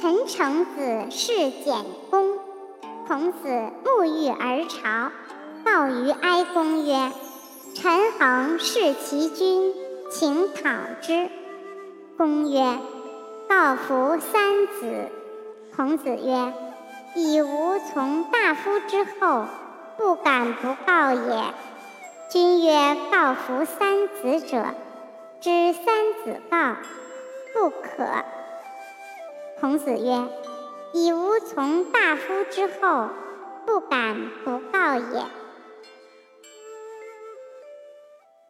陈成子事简公。孔子沐浴而朝，告于哀公曰：“陈恒弑其君，请讨之。”公曰：“告服三子。”孔子曰：“以吾从大夫之后，不敢不告也。”君曰：“告服三子者，知三子告，不可。”孔子曰。以吾从大夫之后，不敢不告也。